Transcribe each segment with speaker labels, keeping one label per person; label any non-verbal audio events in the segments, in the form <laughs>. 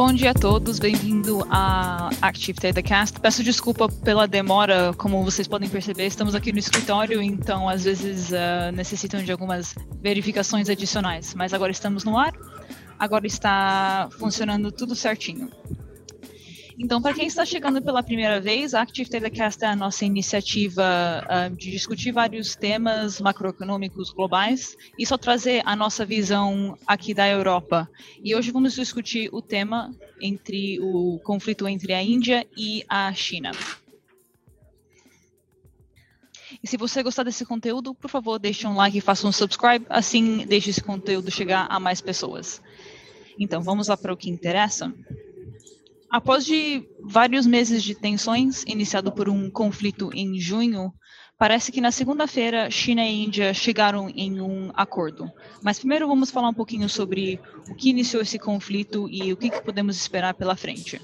Speaker 1: Bom dia a todos, bem-vindo a Active Datacast. Peço desculpa pela demora, como vocês podem perceber, estamos aqui no escritório, então às vezes uh, necessitam de algumas verificações adicionais, mas agora estamos no ar, agora está funcionando tudo certinho. Então, para quem está chegando pela primeira vez, a Active Telecast é a nossa iniciativa uh, de discutir vários temas macroeconômicos globais e só trazer a nossa visão aqui da Europa. E hoje vamos discutir o tema entre o conflito entre a Índia e a China. E se você gostar desse conteúdo, por favor, deixe um like e faça um subscribe, assim deixe esse conteúdo chegar a mais pessoas. Então, vamos lá para o que interessa. Após de vários meses de tensões, iniciado por um conflito em junho, parece que na segunda-feira China e Índia chegaram em um acordo. Mas primeiro vamos falar um pouquinho sobre o que iniciou esse conflito e o que, que podemos esperar pela frente.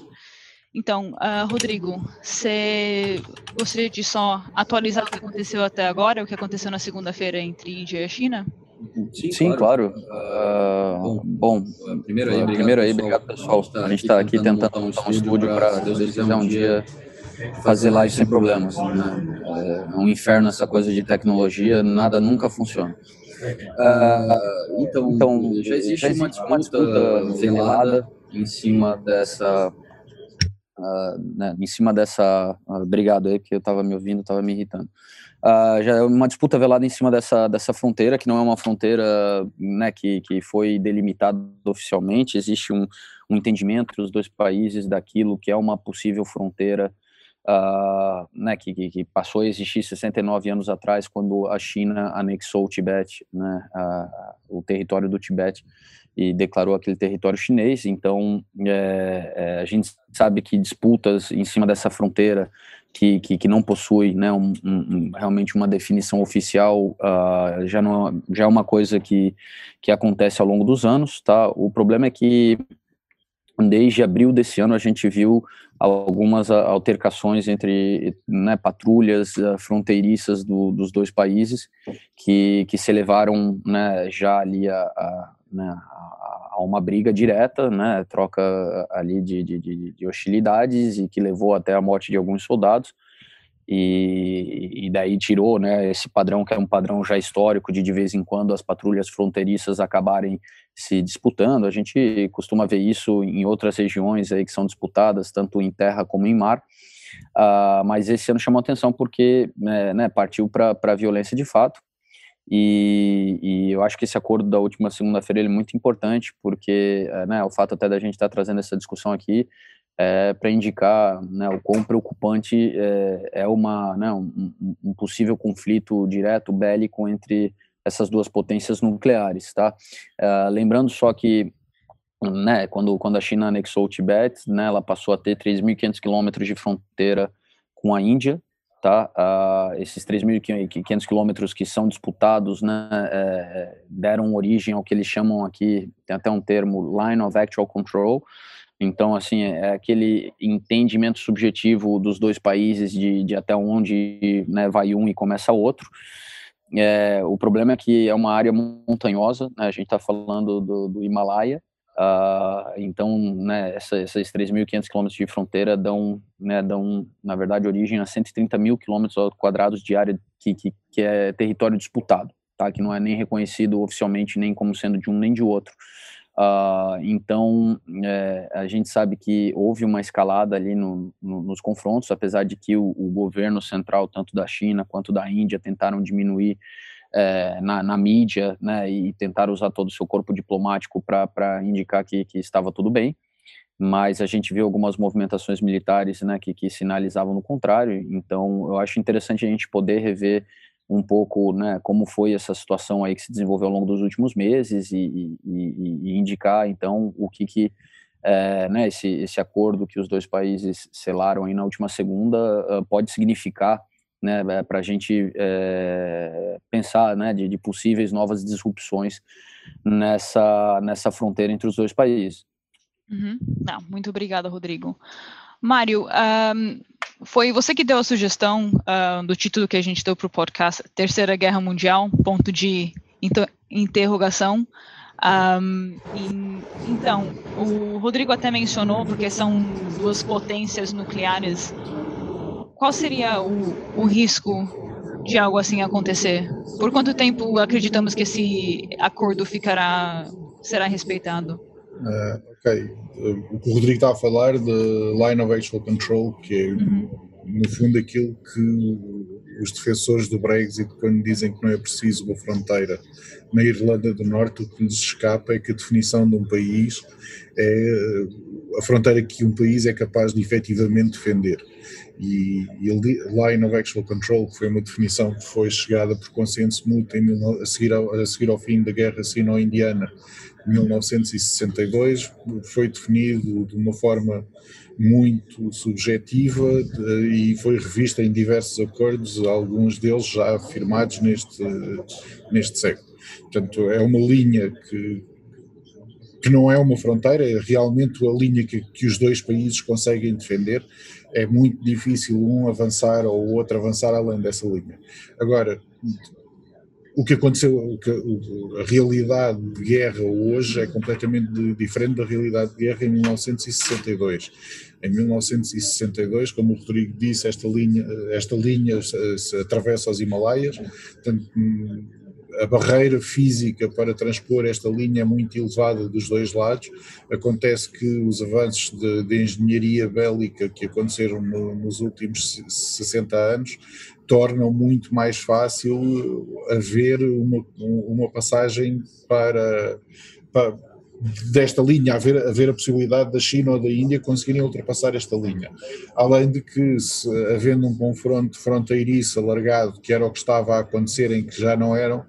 Speaker 1: Então, uh, Rodrigo, você gostaria de só atualizar o que aconteceu até agora, o que aconteceu na segunda-feira entre Índia e China?
Speaker 2: Sim, Sim claro. claro. Uh, bom, primeiro aí, obrigado, primeiro aí, obrigado pessoal. A gente está aqui tentando montar um estúdio para, Deus quiser, um dia fazer live sem problemas. Né? É um inferno essa coisa de tecnologia, nada nunca funciona. Uh, então, então, já existe, já existe uma disputa velada em cima dessa Uh, né, em cima dessa. Uh, obrigado aí, porque eu estava me ouvindo, estava me irritando. Uh, já é uma disputa velada em cima dessa, dessa fronteira, que não é uma fronteira né, que, que foi delimitada oficialmente, existe um, um entendimento entre os dois países daquilo que é uma possível fronteira uh, né, que, que, passou a existir 69 anos atrás, quando a China anexou o Tibete, né, uh, o território do Tibete, e declarou aquele território chinês. Então, é, é, a gente sabe que disputas em cima dessa fronteira que, que, que não possui né, um, um, realmente uma definição oficial, uh, já, não, já é uma coisa que, que acontece ao longo dos anos. Tá? O problema é que desde abril desse ano a gente viu algumas altercações entre né, patrulhas uh, fronteiriças do, dos dois países que, que se elevaram né, já ali a, a, né, a, uma briga direta, né, troca ali de, de, de, hostilidades e que levou até a morte de alguns soldados. E, e daí tirou né, esse padrão que é um padrão já histórico de de vez em quando as patrulhas fronteiriças acabarem se disputando. A gente costuma ver isso em outras regiões aí que são disputadas tanto em terra como em mar. Uh, mas esse ano chamou atenção porque né, né partiu para a violência de fato. E, e, eu acho que esse acordo da última segunda-feira é muito importante, porque eh, né, o fato até da gente estar tá trazendo essa discussão aqui é para indicar né, o quão preocupante é, é uma, né, um, um, possível conflito direto bélico entre essas duas potências nucleares. Tá? Uh, lembrando só que né, quando, quando a China anexou o Tibete, né, ela passou a ter 3.500 quilômetros de fronteira com a Índia, tá? Uh, esses 3.500 quilômetros que são disputados, né, é, deram origem ao que eles chamam aqui, tem até um termo, Line of Actual Control. Então, assim, é, é aquele entendimento subjetivo dos dois países de, de até onde né, vai um e começa outro. É, o problema é que é uma área montanhosa, né, a gente está falando do, do Himalaia, Uh, então, né, essa, esses 3.500 quilômetros de fronteira dão, né, dão, na verdade, origem a 130 mil quilômetros quadrados de área que, que, que, é território disputado, tá? que não é nem reconhecido oficialmente nem como sendo de um nem de outro. Uh, então, é, a gente sabe que houve uma escalada ali no, no, nos confrontos, apesar de que o, o governo central, tanto da China quanto da Índia, tentaram diminuir é, na, na, mídia, né, e tentar usar todo o seu corpo diplomático para indicar que, que estava tudo bem, mas a gente viu algumas movimentações militares, né, que, que sinalizavam no contrário, então eu acho interessante a gente poder rever um pouco, né, como foi essa situação aí que se desenvolveu ao longo dos últimos meses e, e, e indicar, então, o que que é, né, esse, esse acordo que os dois países selaram aí na última segunda uh, pode significar né, é, para a gente é, pensar né, de, de, possíveis novas disrupções nessa, nessa fronteira entre os dois países.
Speaker 1: Uhum. Não, muito obrigada, Rodrigo. Mário, um, foi você que deu a sugestão uh, do título que a gente deu para o podcast Terceira Guerra Mundial, ponto de inter interrogação. Um, e, então, o Rodrigo até mencionou, porque são duas potências nucleares, qual seria o, o risco de algo assim acontecer? Por quanto tempo acreditamos que esse acordo ficará será respeitado?
Speaker 3: Uh, ok. Uh, o que o Rodrigo está a falar de Line of Actual Control, que é uhum. no fundo aquilo que os defensores do Brexit, quando dizem que não é preciso uma fronteira na Irlanda do Norte, o que nos escapa é que a definição de um país é a fronteira que um país é capaz de efetivamente defender. E, e Line of Actual Control, que foi uma definição que foi chegada por consenso mútuo a seguir ao, a seguir ao fim da Guerra Sino-Indiana, 1962, foi definido de uma forma muito subjetiva e foi revista em diversos acordos, alguns deles já firmados neste, neste século. Portanto, é uma linha que, que não é uma fronteira, é realmente a linha que, que os dois países conseguem defender. É muito difícil um avançar ou o outro avançar além dessa linha. Agora, o que aconteceu, o que, a realidade de guerra hoje é completamente diferente da realidade de guerra em 1962. Em 1962, como o Rodrigo disse, esta linha, esta linha se, se atravessa os Himalaias, portanto, a barreira física para transpor esta linha é muito elevada dos dois lados. Acontece que os avanços de, de engenharia bélica que aconteceram no, nos últimos 60 anos tornam muito mais fácil haver uma, uma passagem para, para desta linha, haver, haver a possibilidade da China ou da Índia conseguirem ultrapassar esta linha. Além de que, se, havendo um confronto fronteiriço alargado, que era o que estava a acontecer, em que já não eram,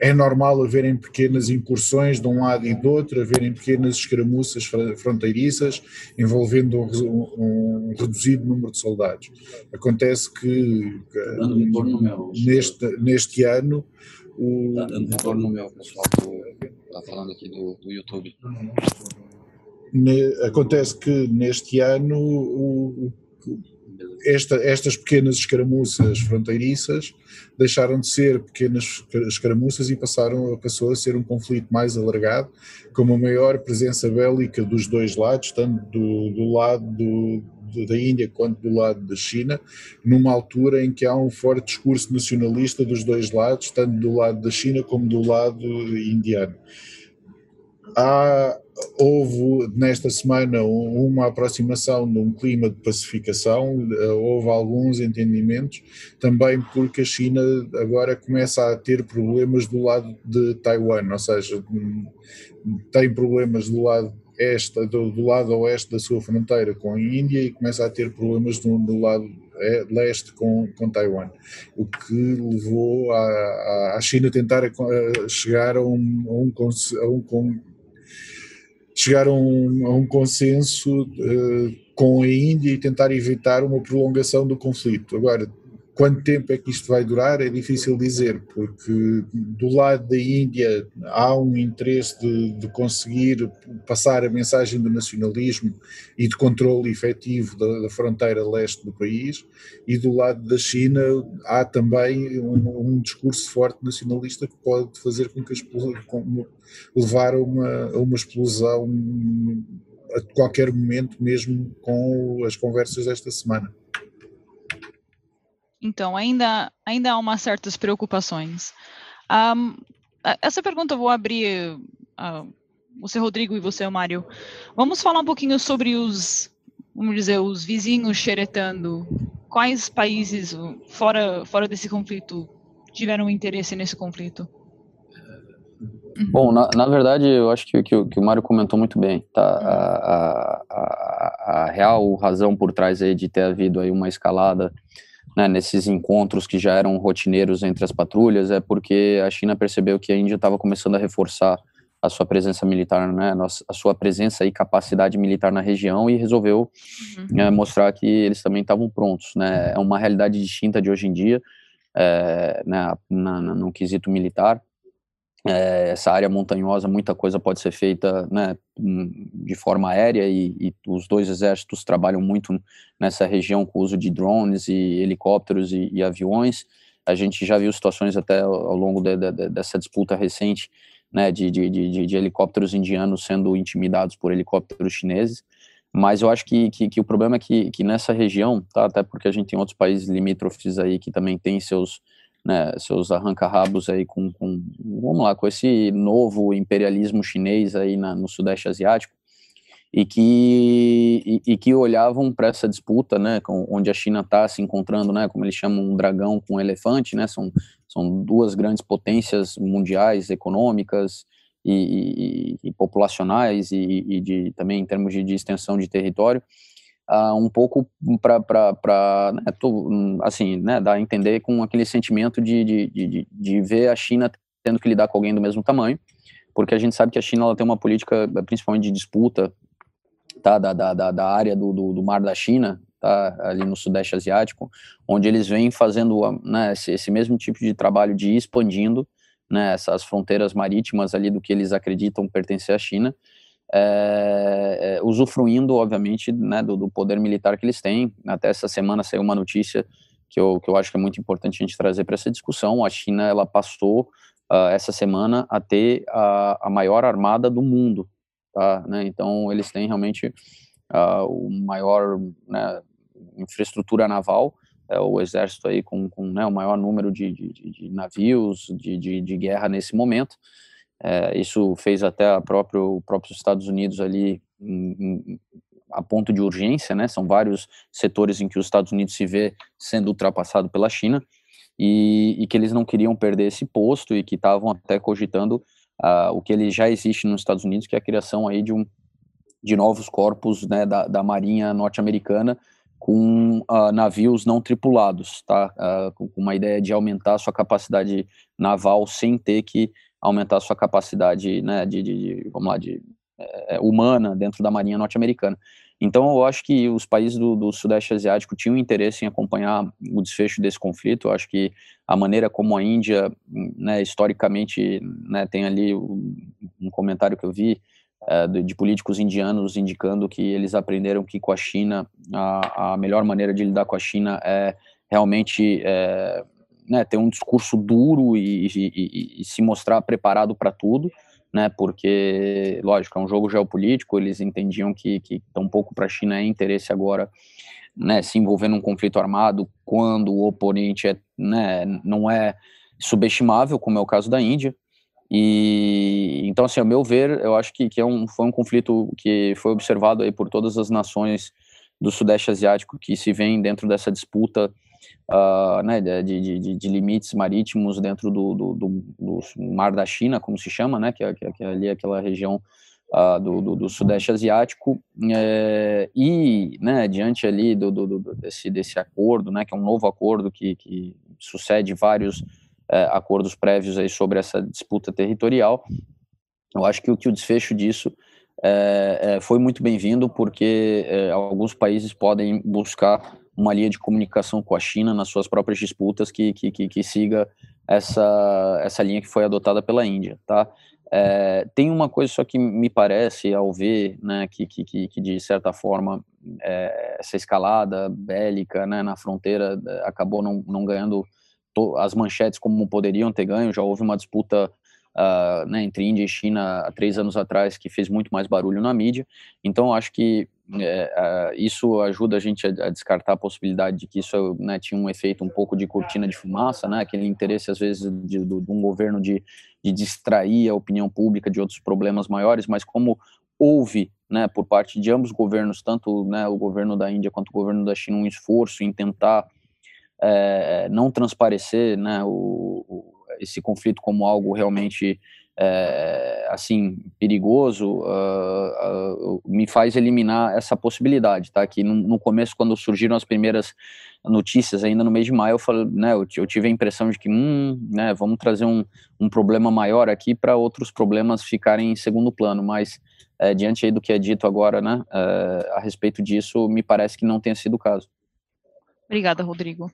Speaker 3: é normal haverem pequenas incursões de um lado e do outro, haverem pequenas escaramuças fronteiriças envolvendo um, um reduzido número de soldados. Acontece que neste, neste ano
Speaker 2: o... Está dando retorno no meu, pessoal, está falando aqui do, do YouTube.
Speaker 3: Acontece que neste ano o, esta, estas pequenas escaramuças fronteiriças deixaram de ser pequenas escaramuças e passaram, passou a ser um conflito mais alargado, com uma maior presença bélica dos dois lados, tanto do, do lado do, da Índia quanto do lado da China, numa altura em que há um forte discurso nacionalista dos dois lados, tanto do lado da China como do lado indiano. Há, houve nesta semana uma aproximação de um clima de pacificação, eh, houve alguns entendimentos, também porque a China agora começa a ter problemas do lado de Taiwan, ou seja, hum, tem problemas do lado este, do, do lado oeste da sua fronteira com a Índia e começa a ter problemas do, do lado é, leste com, com Taiwan, o que levou a, a China tentar a, a chegar a um, a um, a um chegar a um, a um consenso uh, com a Índia e tentar evitar uma prolongação do conflito. Agora, Quanto tempo é que isto vai durar é difícil dizer, porque do lado da Índia há um interesse de, de conseguir passar a mensagem do nacionalismo e de controle efetivo da, da, fronteira leste do país, e do lado da China há também um, um discurso forte nacionalista que pode fazer com que as, com, levar a uma, a uma explosão a qualquer momento, mesmo com as conversas desta semana.
Speaker 1: Então, ainda, ainda há umas certas preocupações. Um, essa pergunta eu vou abrir, uh, você, Rodrigo, e você, Mário. Vamos falar um pouquinho sobre os, vamos dizer, os vizinhos xeretando. Quais países, fora, fora desse conflito, tiveram interesse nesse conflito?
Speaker 2: Bom, na, na verdade, eu acho que, que, que o Mário comentou muito bem. Tá? A, a, a, a real razão por trás aí de ter havido aí uma escalada né, nesses encontros que já eram rotineiros entre as patrulhas, é porque a China percebeu que a Índia estava começando a reforçar a sua presença militar, né, a sua presença e capacidade militar na região e resolveu uhum. é, mostrar que eles também estavam prontos, né, é uma realidade distinta de hoje em dia, é, né, na, na, no quesito militar, é, essa área montanhosa, muita coisa pode ser feita né, hum, de forma aérea e, e, os dois exércitos trabalham muito nessa região com o uso de drones e helicópteros e, e aviões. A gente já viu situações até ao longo de, de, dessa disputa recente né, de, de, de, de, helicópteros indianos sendo intimidados por helicópteros chineses. Mas eu acho que, que, que, o problema é que, que nessa região, tá, até porque a gente tem outros países limítrofes aí que também têm seus, né, seus arranca-rabos aí com, com, vamos lá, com esse novo imperialismo chinês aí na, no Sudeste Asiático, e que, e, e que olhavam para essa disputa, né, com, onde a China está se encontrando, né, como eles chamam, um dragão com um elefante, né, são, são duas grandes potências mundiais, econômicas e, e, populacionais e, de, também em termos de, de extensão de território, uh, um pouco para, né, assim, né, dar a entender com aquele sentimento de, de, de, de ver a China tendo que lidar com alguém do mesmo tamanho, porque a gente sabe que a China ela tem uma política, principalmente de disputa tá, da, da, da área do, do, do, Mar da China, tá, ali no Sudeste Asiático, onde eles vêm fazendo né, esse, esse mesmo tipo de trabalho de ir expandindo né, essas fronteiras marítimas ali do que eles acreditam pertencer à China, é, é, usufruindo, obviamente, né, do, do, poder militar que eles têm. Até essa semana saiu uma notícia que eu, que eu acho que é muito importante a gente trazer para essa discussão. A China ela passou uh, essa semana a ter a, a maior armada do mundo, tá? Né? Então eles têm realmente uh, o maior né, infraestrutura naval, é o exército aí com, com né, o maior número de, de, de navios de, de, de, guerra nesse momento. É, isso fez até a próprio, próprios Estados Unidos ali em, em, a ponto de urgência, né? São vários setores em que os Estados Unidos se vê sendo ultrapassado pela China e, e que eles não queriam perder esse posto e que estavam até cogitando uh, o que ele já existe nos Estados Unidos, que é a criação aí de, um, de novos corpos né, da, da Marinha norte-americana com uh, navios não tripulados, tá? Uh, com uma ideia de aumentar a sua capacidade naval sem ter que aumentar a sua capacidade, né, de, de, vamos lá, de é, humana dentro da Marinha norte-americana. Então, eu acho que os países do, do, Sudeste Asiático tinham interesse em acompanhar o desfecho desse conflito. Eu acho que a maneira como a Índia, né, historicamente, né, tem ali um comentário que eu vi é, de, de, políticos indianos indicando que eles aprenderam que com a China, a, a melhor maneira de lidar com a China é realmente é, né, ter um discurso duro e, e, e, se mostrar preparado para tudo né? Porque, lógico, é um jogo geopolítico, eles entendiam que, que pouco para a China é interesse agora né, se envolver num conflito armado quando o oponente é, né, não é subestimável, como é o caso da Índia. E então, assim, ao meu ver, eu acho que, que é um, foi um conflito que foi observado aí por todas as nações do Sudeste Asiático que se vêem dentro dessa disputa uh, né, de, de, de, limites marítimos dentro do, do, do, do, Mar da China, como se chama, né, que é, que é ali aquela região uh, do, do, Sudeste Asiático, é, e né, diante ali do, desse, desse acordo, né, que é um novo acordo que, que sucede vários é, acordos prévios aí sobre essa disputa territorial, eu acho que o que o desfecho disso é, é, foi muito bem-vindo, porque é, alguns países podem buscar uma linha de comunicação com a China nas suas próprias disputas que, que, que, que siga essa, essa linha que foi adotada pela Índia, tá? É, tem uma coisa só que me parece, ao ver, né, que, que, que de certa forma é, essa escalada bélica né, na fronteira é, acabou não, não ganhando as manchetes como poderiam ter ganho, já houve uma disputa uh, né, entre Índia e China há três anos atrás que fez muito mais barulho na mídia, então acho que é, isso ajuda a gente a, a, descartar a possibilidade de que isso né, tinha um efeito um pouco de cortina de fumaça, né, aquele interesse às vezes de, de, de um governo de, de distrair a opinião pública de outros problemas maiores, mas como houve, né, por parte de ambos os governos, tanto né, o governo da Índia quanto o governo da China, um esforço em tentar é, não transparecer né, o, o, esse conflito como algo realmente é, assim perigoso uh, uh, me faz eliminar essa possibilidade, tá? Que no, no, começo, quando surgiram as primeiras notícias, ainda no mês de maio, eu falei, né? Eu, eu tive a impressão de que, hum, né? Vamos trazer um, um problema maior aqui para outros problemas ficarem em segundo plano, mas é, diante do que é dito agora, né? É, a respeito disso, me parece que não tenha sido o caso.
Speaker 1: Obrigada, Rodrigo.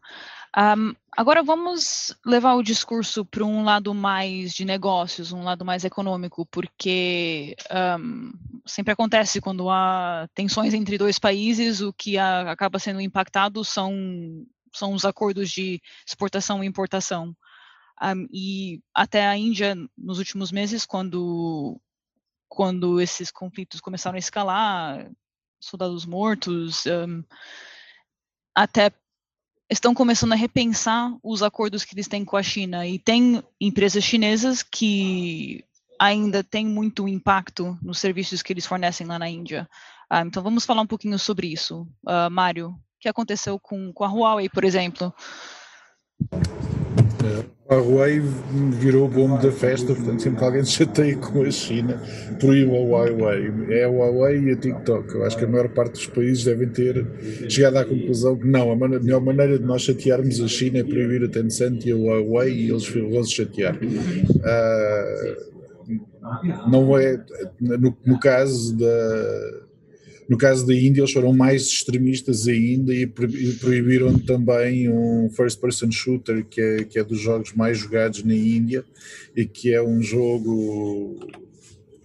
Speaker 1: Um, agora vamos levar o discurso para um lado mais de negócios, um lado mais econômico, porque um, sempre acontece quando há tensões entre dois países, o que a, acaba sendo impactado são, são os acordos de exportação e importação. Um, e até a Índia, nos últimos meses, quando, quando esses conflitos começaram a escalar, soldados mortos, até estão começando a repensar os acordos que eles têm com a China. E tem empresas chinesas que ainda têm muito impacto nos serviços que eles fornecem lá na Índia. Uh, então vamos falar um pouquinho sobre isso. Uh, Mário, o que aconteceu com, com a Huawei, por exemplo?
Speaker 3: A Huawei virou o bombo da festa, portanto, sempre que alguém se chateia com a China, proíbe a Huawei. É a Huawei e a TikTok. Eu acho que a maior parte dos países devem ter chegado à conclusão que não, a melhor maneira de nós chatearmos a China é proibir a Tencent e a Huawei e eles vão se chatear. Uh, não é, no, no caso da no caso da Índia, eles foram mais extremistas ainda e proibiram também um first person shooter, que é, que é dos jogos mais jogados na Índia e que é um jogo.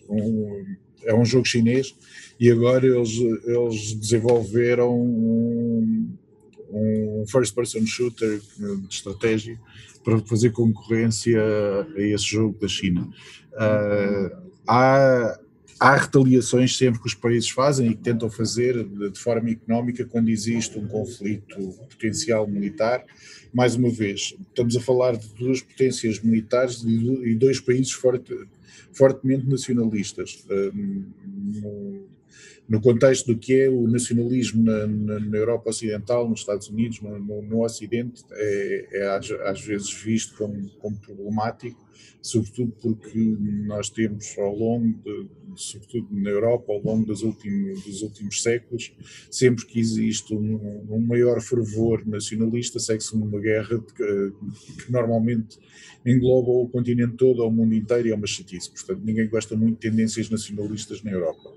Speaker 3: Um, é um jogo chinês e agora eles, eles desenvolveram um, um first person shooter de estratégia para fazer concorrência a esse jogo da China. Uh, há, há retaliações sempre que os países fazem e que tentam fazer de, forma económica quando existe um conflito potencial militar. Mais uma vez, estamos a falar de duas potências militares e, dois países forte, fortemente nacionalistas. Um, no contexto do que é o nacionalismo na, na, Europa Ocidental, nos Estados Unidos, no, no, no Ocidente, é, é às, às, vezes visto como, como, problemático, sobretudo porque nós temos ao longo, de, sobretudo na Europa, ao longo dos últimos, dos últimos séculos, sempre que existe um, um maior fervor nacionalista, segue-se numa guerra que, que normalmente engloba o continente todo, ou o mundo inteiro, e é uma chatice. Portanto, ninguém gosta muito de tendências nacionalistas na Europa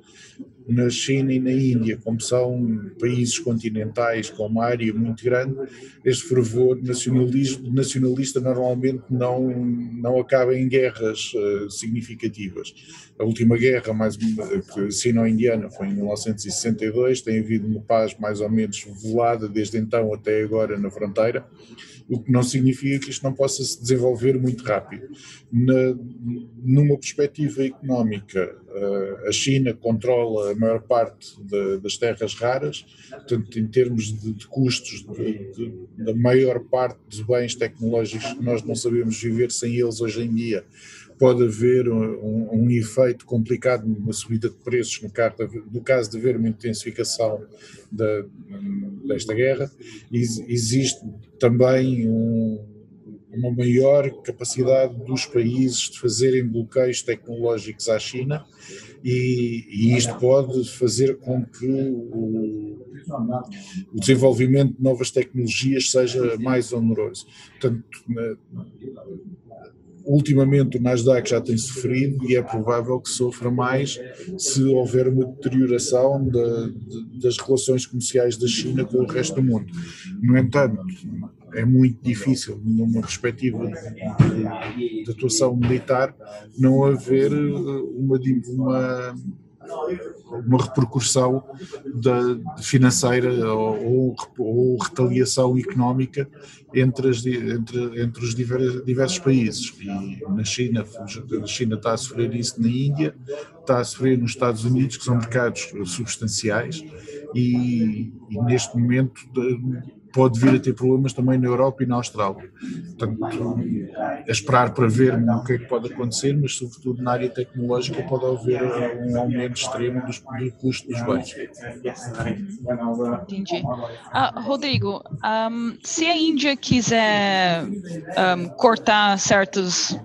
Speaker 3: na China e na Índia, como são países continentais com uma área muito grande, este fervor nacionalista normalmente não, não acaba em guerras uh, significativas. A última guerra, mais sino-indiana, foi em 1962, tem havido uma paz mais ou menos velada desde então até agora na fronteira, o que não significa que isto não possa se desenvolver muito rápido. Na, numa perspectiva económica, a China controla a maior parte de, das terras raras, portanto, em termos de, de custos da maior parte dos bens tecnológicos que nós não sabemos viver sem eles hoje em dia, pode haver um, um, efeito complicado numa subida de preços no, caso de, no caso de haver uma intensificação da, desta guerra. Existe também um, uma maior capacidade dos países de fazerem bloqueios tecnológicos à China e, e isto pode fazer com que o, o, desenvolvimento de novas tecnologias seja mais oneroso. Portanto, ultimamente o Nasdaq já tem sofrido e é provável que sofra mais se houver uma deterioração de, de, das relações comerciais da China com o resto do mundo. No entanto, é muito difícil, numa perspectiva de, de atuação militar, não haver uma, uma uma repercussão da, financeira ou, ou, retaliação económica entre, as, entre, entre os diversos, diversos países. E na China, a China está a sofrer isso na Índia, está a sofrer nos Estados Unidos, que são mercados substanciais, e, e neste momento pode vir a ter problemas também na Europa e na Austrália. Portanto, é esperar para ver o que é que pode acontecer, mas sobretudo na área tecnológica pode haver um aumento extremo dos, do custo dos bens.
Speaker 1: Entendi. Ah, Rodrigo, um, se a Índia quiser um, cortar certos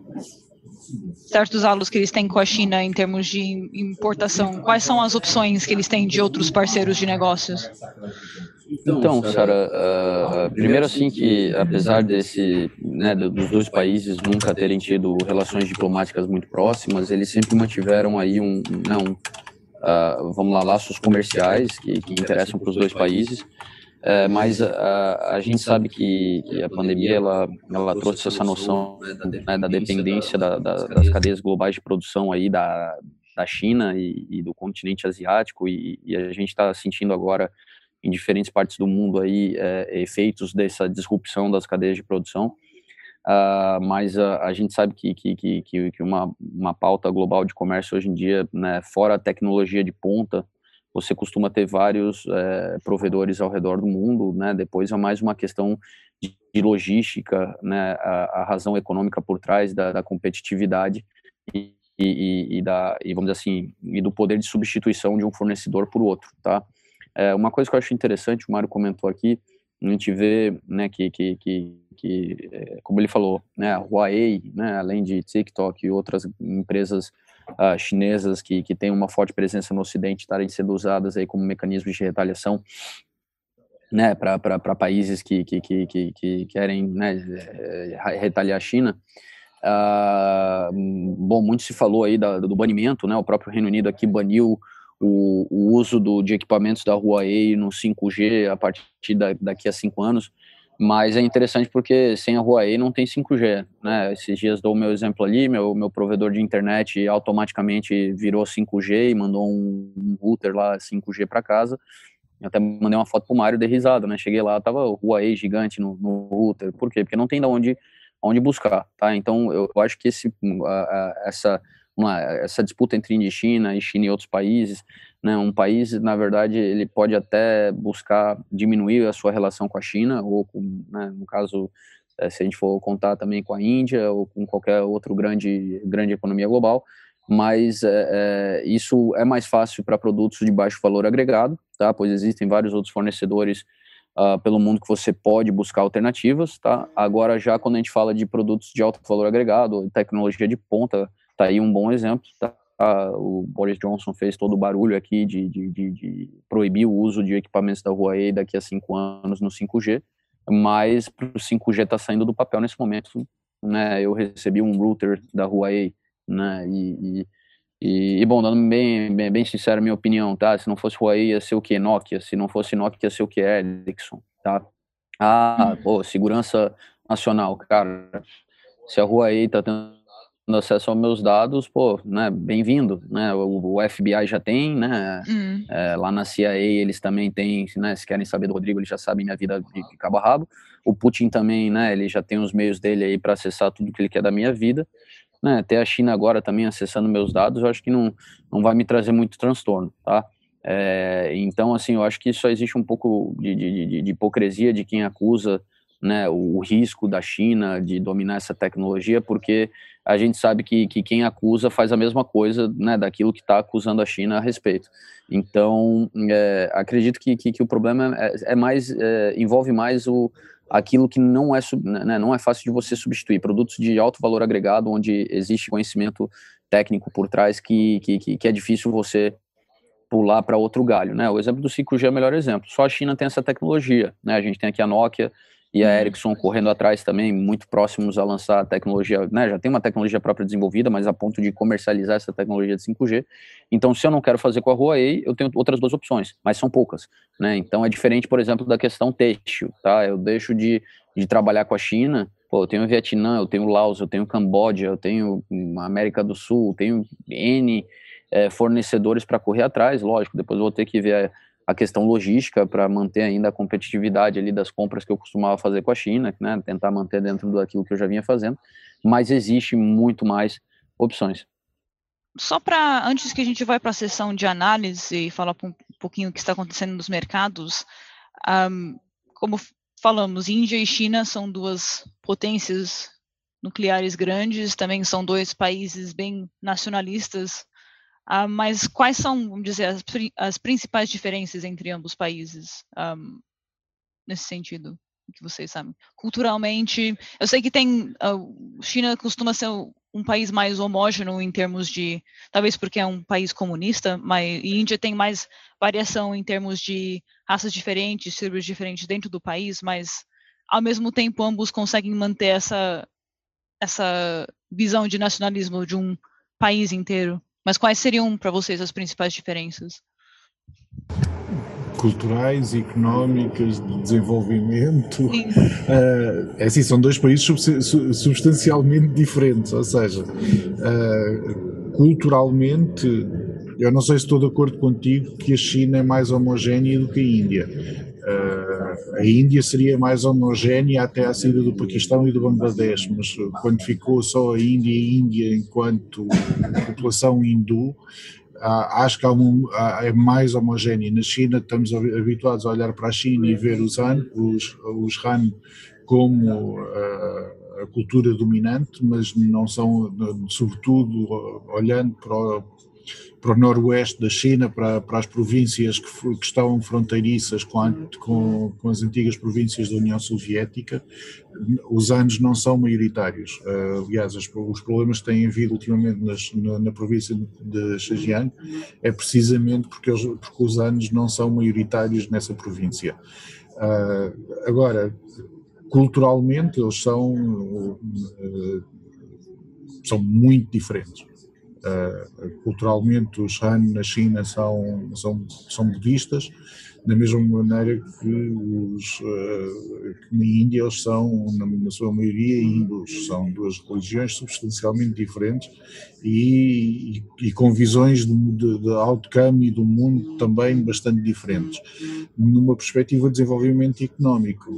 Speaker 1: certos alos que eles têm com a China em termos de importação, quais são as opções que eles têm de outros parceiros de negócios?
Speaker 2: Então, Sara, uh, primeiro assim que, apesar desse, né, dos dois países nunca terem tido relações diplomáticas muito próximas, eles sempre mantiveram aí um, não, né, uh, vamos lá, laços comerciais que, que interessam para os dois países. Uh, mas a, a gente sabe que, que, a pandemia ela, ela trouxe essa noção né, da dependência da, da, das cadeias globais de produção aí da, da China e, e do continente asiático e, e a gente está sentindo agora em diferentes partes do mundo aí é, efeitos dessa disrupção das cadeias de produção. Uh, mas uh, a gente sabe que, que, que, que uma, uma pauta global de comércio hoje em dia, né, fora a tecnologia de ponta, você costuma ter vários é, provedores ao redor do mundo, né, depois é mais uma questão de, de logística, né, a, a, razão econômica por trás da, da competitividade e, e, e, da, e, vamos dizer assim, e do poder de substituição de um fornecedor por outro, tá? É, uma coisa que eu acho interessante, o Mário comentou aqui, a gente vê, né, que, que, que, que é, como ele falou, né, a Huawei, né, além de TikTok e outras empresas uh, chinesas que, que têm uma forte presença no Ocidente estarem sendo usadas aí como mecanismos de retaliação, né, para países que, que, que, que, que querem né, eh, retaliar a China. Uh, bom, muito se falou aí da, do banimento, né, o próprio Reino Unido aqui baniu o, o uso do, de equipamentos da Huawei no 5G a partir da, daqui a cinco anos, mas é interessante porque sem a Huawei não tem 5G, né? Esses dias dou o meu exemplo ali, meu, meu provedor de internet automaticamente virou 5G e mandou um, um router lá 5G para casa. Eu até mandei uma foto pro Mário de risada, né? Cheguei lá, tava o Huawei gigante no, no router. Por quê? Porque não tem de onde, onde buscar, tá? Então eu, acho que esse, a, a, essa uma, essa disputa entre China e China e outros países, né, um país, na verdade, ele pode até buscar diminuir a sua relação com a China, ou com, né, no caso, eh, se a gente for contar também com a Índia, ou com qualquer outro grande, grande economia global, mas é, isso é mais fácil para produtos de baixo valor agregado, tá? Pois existem vários outros fornecedores uh, pelo mundo que você pode buscar alternativas, tá? Agora já quando a gente fala de produtos de alto valor agregado, tecnologia de ponta, Tá aí um bom exemplo, tá? O Boris Johnson fez todo o barulho aqui de, de, de, de proibir o uso de equipamentos da Huawei daqui a cinco anos no 5G, mas o 5G está saindo do papel nesse momento. Né? Eu recebi um router da Huawei, né? E, e, e, bom, dando bem, bem, bem sincero a minha opinião, tá? Se não fosse Huawei, ia ser o que? Nokia. Se não fosse Nokia, ia ser o que? Ericsson, tá? Ah, pô, segurança nacional, cara. Se a Huawei tá tendo acesso aos meus dados, pô, né, bem-vindo, né, o, o, FBI já tem, né, hum. é, lá na CIA eles também têm, né, se querem saber do Rodrigo, eles já sabem minha vida de, de cabo a rabo, o Putin também, né, ele já tem os meios dele aí para acessar tudo que ele quer da minha vida, né, até a China agora também acessando meus dados, eu acho que não, não vai me trazer muito transtorno, tá, é, então, assim, eu acho que só existe um pouco de, de, de, de hipocrisia de quem acusa, né, o, o risco da China de dominar essa tecnologia, porque a gente sabe que, que quem acusa faz a mesma coisa né, daquilo que está acusando a China a respeito. Então, é, acredito que, que, que, o problema é, é mais é, envolve mais o, aquilo que não é, né, não é fácil de você substituir. Produtos de alto valor agregado, onde existe conhecimento técnico por trás, que, que, que é difícil você pular para outro galho. Né? O exemplo do 5G é o melhor exemplo. Só a China tem essa tecnologia. Né? A gente tem aqui a Nokia, e a uhum. Ericsson correndo atrás também, muito próximos a lançar a tecnologia, né, já tem uma tecnologia própria desenvolvida, mas a ponto de comercializar essa tecnologia de 5G. Então, se eu não quero fazer com a Huawei, eu tenho outras duas opções, mas são poucas, né? Então, é diferente, por exemplo, da questão têxtil, tá? Eu deixo de, de trabalhar com a China, pô, eu tenho o Vietnã, eu tenho o Laos, eu tenho o Camboja, eu tenho a América do Sul, eu tenho N é, fornecedores para correr atrás, lógico, depois eu vou ter que ver a questão logística para manter ainda a competitividade ali das compras que eu costumava fazer com a China, né, tentar manter dentro daquilo que eu já vinha fazendo, mas existe muito mais opções.
Speaker 1: Só para, antes que a gente vá para a sessão de análise e falar um pouquinho o que está acontecendo nos mercados, um, como falamos, Índia e China são duas potências nucleares grandes, também são dois países bem nacionalistas Uh, mas quais são, vamos dizer, as, as principais diferenças entre ambos os países um, nesse sentido? que vocês sabem. Culturalmente, eu sei que tem. Uh, China costuma ser um país mais homógeno em termos de. Talvez porque é um país comunista, mas e Índia tem mais variação em termos de raças diferentes, tribos diferentes dentro do país, mas ao mesmo tempo ambos conseguem manter essa, essa visão de nacionalismo de um país inteiro. Mas quais seriam para vocês as principais diferenças?
Speaker 3: Culturais, económicas, de desenvolvimento. Uh, <laughs> é assim, são dois países substancialmente diferentes, ou seja, uh, culturalmente, eu não sei se estou de acordo contigo que a China é mais homogénea do que a Índia. Uh, a Índia seria mais homogénea até a saída do Paquistão e do Bangladesh, mas quando ficou só a Índia e Índia enquanto população hindu, acho que um, é mais homogénea. Na China estamos habituados a olhar para a China e ver os Han, os, os Han como a cultura dominante, mas não são, sobretudo, olhando para para o noroeste da China, para, para as províncias que, que estão fronteiriças com, a, com, com, as antigas províncias da União Soviética, os anos não são maioritários. Uh, aliás, os, os, problemas que têm havido ultimamente nas, na, na, província de Xinjiang é precisamente porque, eles, porque os anos não são maioritários nessa província. Uh, agora, culturalmente, eles são, uh, são muito diferentes. Uh, culturalmente, os Han na China são, são, são budistas, da mesma maneira que, os, uh, que na Índia eles são, na, na, sua maioria, hindus. São duas religiões substancialmente diferentes e, e, e com visões de, de, de outcome e do mundo também bastante diferentes. Numa perspectiva de desenvolvimento económico,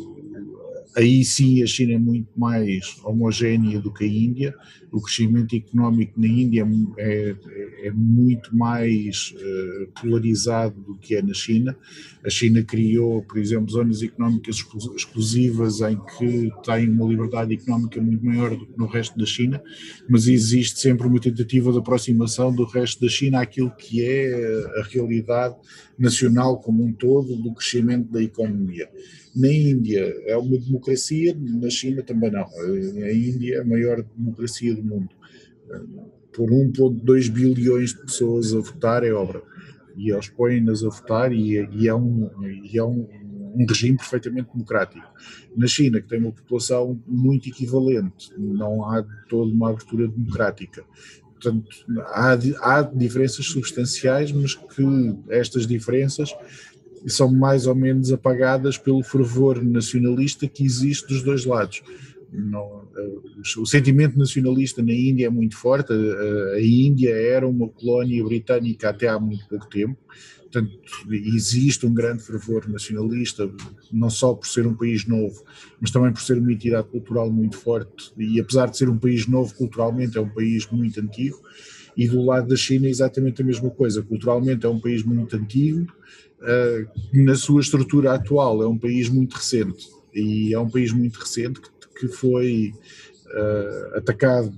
Speaker 3: Aí sim a China é muito mais homogénea do que a Índia, o crescimento económico na Índia é, é, é muito mais uh, polarizado do que é na China. A China criou, por exemplo, zonas económicas exclusivas em que tem uma liberdade económica muito maior do que no resto da China, mas existe sempre uma tentativa de aproximação do resto da China àquilo que é a realidade nacional como um todo do crescimento da economia. Na Índia é uma democracia, na China também não. A Índia é a maior democracia do mundo. Por 1,2 bilhões de pessoas a votar é obra. E eles põem-nas a votar e, e, é, um, e é um, um regime perfeitamente democrático. Na China, que tem uma população muito equivalente, não há toda uma abertura democrática. Portanto, há, há diferenças substanciais, mas que estas diferenças são mais ou menos apagadas pelo fervor nacionalista que existe dos dois lados. Não, eh, o sentimento nacionalista na Índia é muito forte. A, a Índia era uma colónia britânica até há muito pouco tempo, portanto, existe um grande fervor nacionalista, não só por ser um país novo, mas também por ser uma entidade cultural muito forte. E apesar de ser um país novo culturalmente, é um país muito antigo. E do lado da China é exatamente a mesma coisa. Culturalmente é um país muito antigo, uh, na sua estrutura atual é um país muito recente e é um país muito recente que, que foi uh, atacado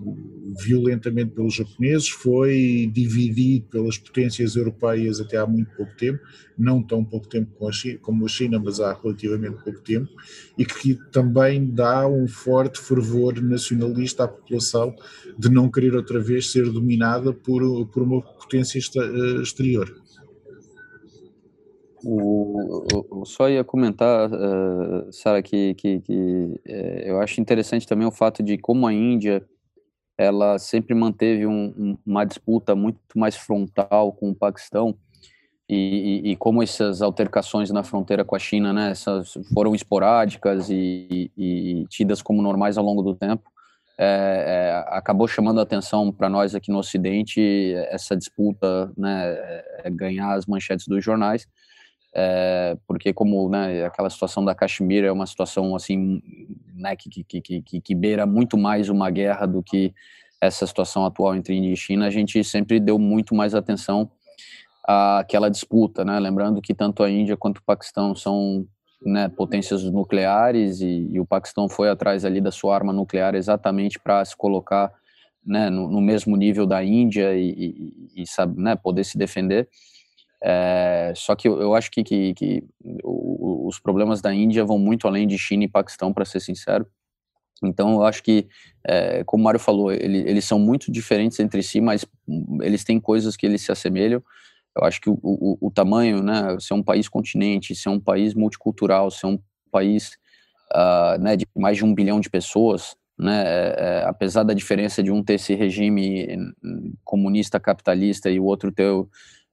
Speaker 3: violentamente pelos japoneses, foi dividido pelas potências europeias até há muito pouco tempo, não tão pouco tempo a China, como a China, mas há relativamente pouco tempo, e que também dá um forte fervor nacionalista à população de não querer outra vez ser dominada por, por uma potência eh, exterior.
Speaker 2: O, eu só ia comentar, uh, Sara, que, que, que é, eu acho interessante também o fato de como a Índia ela sempre manteve um, um, uma disputa muito mais frontal com o Paquistão e, e, e, como essas altercações na fronteira com a China, né, foram esporádicas e, e tidas como normais ao longo do tempo, é, é, acabou chamando a atenção para nós aqui no Ocidente essa disputa, né, ganhar as manchetes dos jornais é, porque como né, aquela situação da Caxemira é uma situação assim né, que, que, que, que, beira muito mais uma guerra do que essa situação atual entre Índia e China, a gente sempre deu muito mais atenção àquela disputa, né? lembrando que tanto a Índia quanto o Paquistão são né, potências nucleares e, e, o Paquistão foi atrás ali da sua arma nuclear exatamente para se colocar né, no, no, mesmo nível da Índia e, e, e sabe, né, poder se defender. É, só que eu, acho que, que, que os problemas da Índia vão muito além de China e Paquistão, para ser sincero. Então, eu acho que, é, como o Mário falou, ele, eles são muito diferentes entre si, mas eles têm coisas que eles se assemelham. Eu acho que o, o, o tamanho, né, ser um país continente, ser um país multicultural, ser um país uh, né, de mais de um bilhão de pessoas, né, é, é, apesar da diferença de um ter esse regime comunista capitalista e o outro ter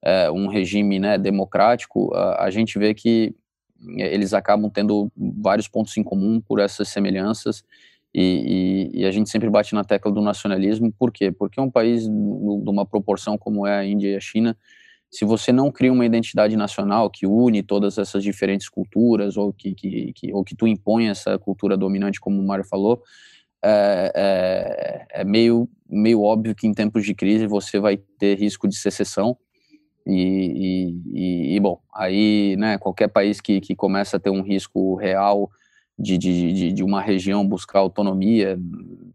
Speaker 2: é, um regime né, democrático, a, a, gente vê que é, eles acabam tendo vários pontos em comum por essas semelhanças e, e, e, a gente sempre bate na tecla do nacionalismo, por quê? Porque um país de uma proporção como é a Índia e a China. Se você não cria uma identidade nacional que une todas essas diferentes culturas ou que, que, que ou que tu impõe essa cultura dominante, como o Mário falou, é, é, é, meio, meio óbvio que em tempos de crise você vai ter risco de secessão e, e, e bom, aí, né, qualquer país que, que começa a ter um risco real de, de, de, uma região buscar autonomia,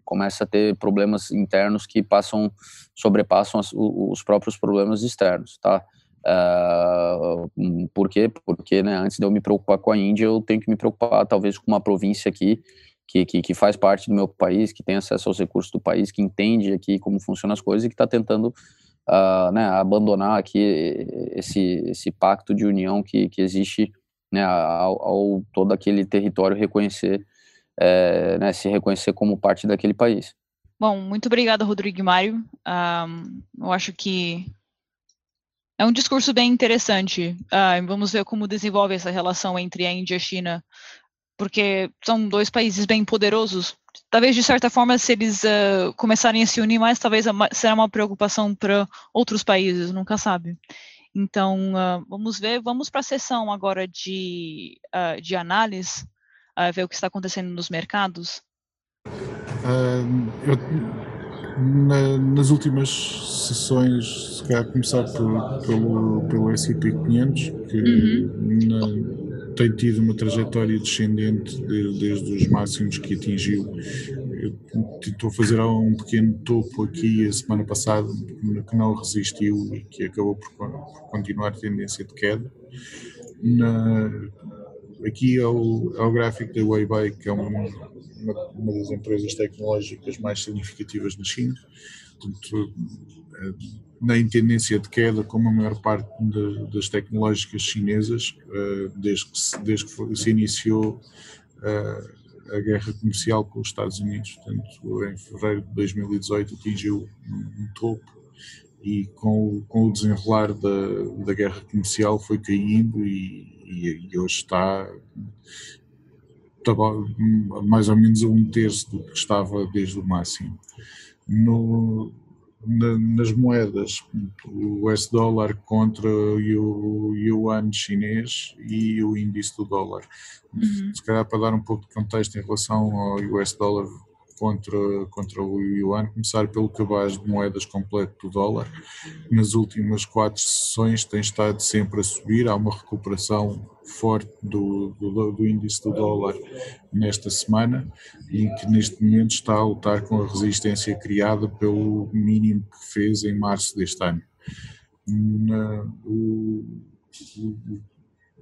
Speaker 2: começa a ter problemas internos que passam, sobrepassam os, os próprios problemas externos, tá? Uh, por quê? Porque né, antes de eu me preocupar com a Índia, eu tenho que me preocupar talvez com uma província aqui que, que, que, faz parte do meu país, que tem acesso aos recursos do país, que entende aqui como funcionam as coisas e que está tentando uh, né, abandonar aqui esse, esse pacto de união que, que existe né, ao, ao todo aquele território reconhecer, é, né, se reconhecer como parte daquele país.
Speaker 1: Bom, muito obrigada, Rodrigo Mário. Um, eu acho que é um discurso bem interessante. Uh, vamos ver como desenvolve essa relação entre a Índia e a China, porque são dois países bem poderosos. Talvez, de certa forma, se eles uh, começarem a se unir mais, talvez será uma preocupação para outros países, nunca sabe. Então, uh, vamos ver, vamos para a sessão agora de, uh, de análise, ver o que está acontecendo nos mercados.
Speaker 3: Eu, na, nas últimas sessões, se calhar começar por, pelo, pelo S&P 500, que uhum. na, tem tido uma trajetória descendente de, desde os máximos que atingiu tentou fazer um pequeno topo aqui a semana passada, que não resistiu e que acabou por, por continuar a tendência de queda. Na, aqui é o, é o gráfico da Weibo, que é uma, uma, uma, das empresas tecnológicas mais significativas na China. Portanto, eh, nem tendência de queda como a maior parte de, das tecnológicas chinesas, eh, desde que se, desde que se iniciou eh, a guerra comercial com os Estados Unidos, portanto, em fevereiro de 2018 atingiu um topo e com, com o desenrolar da, da guerra comercial foi caindo e, e, e hoje está, está, mais ou menos a um terço do que estava desde o máximo. No, na, nas moedas, o US dólar contra o yuan chinês e o índice do dólar. Uhum. Se calhar para dar um pouco de contexto em relação ao US dólar contra, contra o yuan, começar pelo cabaz de moedas completo do dólar. Nas últimas quatro sessões tem estado sempre a subir, há uma recuperação forte do, do, do índice do dólar nesta semana e que neste momento está a lutar com a resistência criada pelo mínimo que fez em março deste ano. Na, o,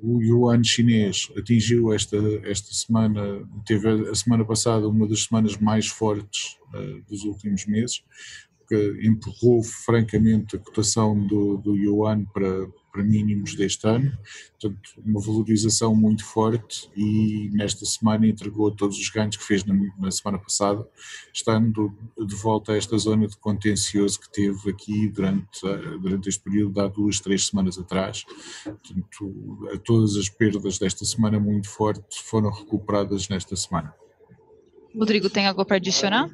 Speaker 3: o yuan chinês atingiu esta, esta semana, teve a semana passada uma das semanas mais fortes uh, dos últimos meses, que empurrou francamente a cotação do, do yuan para, para mínimos deste ano, portanto, uma valorização muito forte e nesta semana entregou todos os ganhos que fez na, na, semana passada, estando de volta a esta zona de contencioso que teve aqui durante, durante este período, há duas, três semanas atrás. Portanto, todas as perdas desta semana muito fortes foram recuperadas nesta semana.
Speaker 1: Rodrigo, tem algo para adicionar?